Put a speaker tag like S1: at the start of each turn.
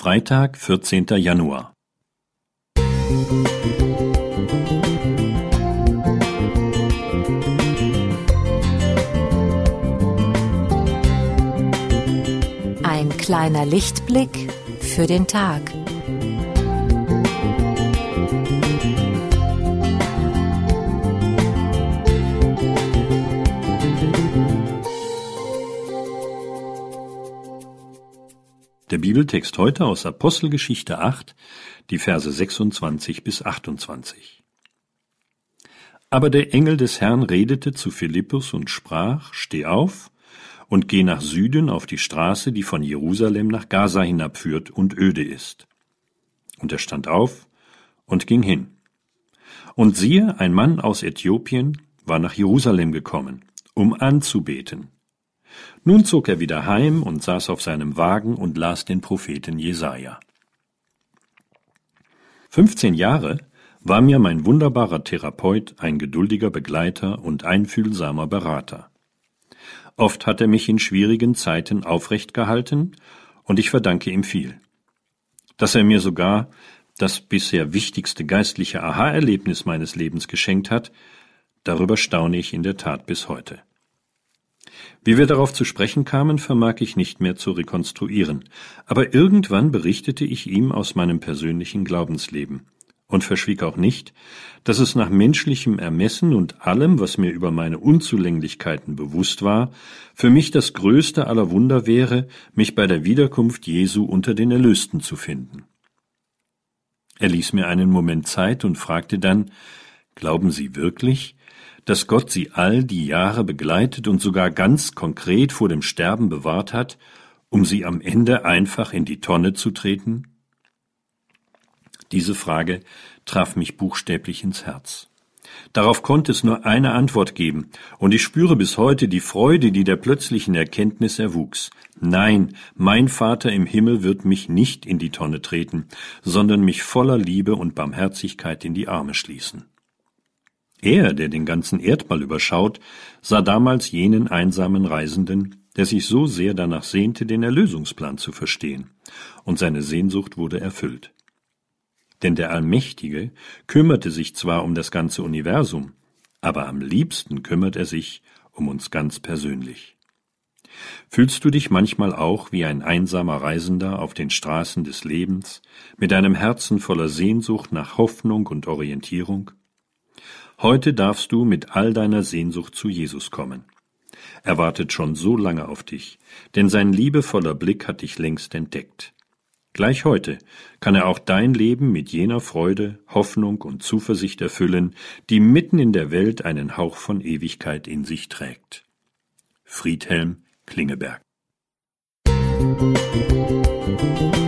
S1: Freitag, 14. Januar.
S2: Ein kleiner Lichtblick für den Tag.
S1: Der Bibeltext heute aus Apostelgeschichte 8, die Verse 26 bis 28. Aber der Engel des Herrn redete zu Philippus und sprach, Steh auf und geh nach Süden auf die Straße, die von Jerusalem nach Gaza hinabführt und öde ist. Und er stand auf und ging hin. Und siehe, ein Mann aus Äthiopien war nach Jerusalem gekommen, um anzubeten. Nun zog er wieder heim und saß auf seinem Wagen und las den Propheten Jesaja. Fünfzehn Jahre war mir mein wunderbarer Therapeut ein geduldiger Begleiter und einfühlsamer Berater. Oft hat er mich in schwierigen Zeiten aufrecht gehalten, und ich verdanke ihm viel. Dass er mir sogar das bisher wichtigste geistliche Aha-Erlebnis meines Lebens geschenkt hat, darüber staune ich in der Tat bis heute. Wie wir darauf zu sprechen kamen, vermag ich nicht mehr zu rekonstruieren, aber irgendwann berichtete ich ihm aus meinem persönlichen Glaubensleben und verschwieg auch nicht, dass es nach menschlichem Ermessen und allem, was mir über meine Unzulänglichkeiten bewusst war, für mich das größte aller Wunder wäre, mich bei der Wiederkunft Jesu unter den Erlösten zu finden. Er ließ mir einen Moment Zeit und fragte dann Glauben Sie wirklich, dass Gott sie all die Jahre begleitet und sogar ganz konkret vor dem Sterben bewahrt hat, um sie am Ende einfach in die Tonne zu treten? Diese Frage traf mich buchstäblich ins Herz. Darauf konnte es nur eine Antwort geben, und ich spüre bis heute die Freude, die der plötzlichen Erkenntnis erwuchs. Nein, mein Vater im Himmel wird mich nicht in die Tonne treten, sondern mich voller Liebe und Barmherzigkeit in die Arme schließen. Er, der den ganzen Erdball überschaut, sah damals jenen einsamen Reisenden, der sich so sehr danach sehnte, den Erlösungsplan zu verstehen, und seine Sehnsucht wurde erfüllt. Denn der Allmächtige kümmerte sich zwar um das ganze Universum, aber am liebsten kümmert er sich um uns ganz persönlich. Fühlst du dich manchmal auch wie ein einsamer Reisender auf den Straßen des Lebens, mit einem Herzen voller Sehnsucht nach Hoffnung und Orientierung? Heute darfst du mit all deiner Sehnsucht zu Jesus kommen. Er wartet schon so lange auf dich, denn sein liebevoller Blick hat dich längst entdeckt. Gleich heute kann er auch dein Leben mit jener Freude, Hoffnung und Zuversicht erfüllen, die mitten in der Welt einen Hauch von Ewigkeit in sich trägt. Friedhelm Klingeberg Musik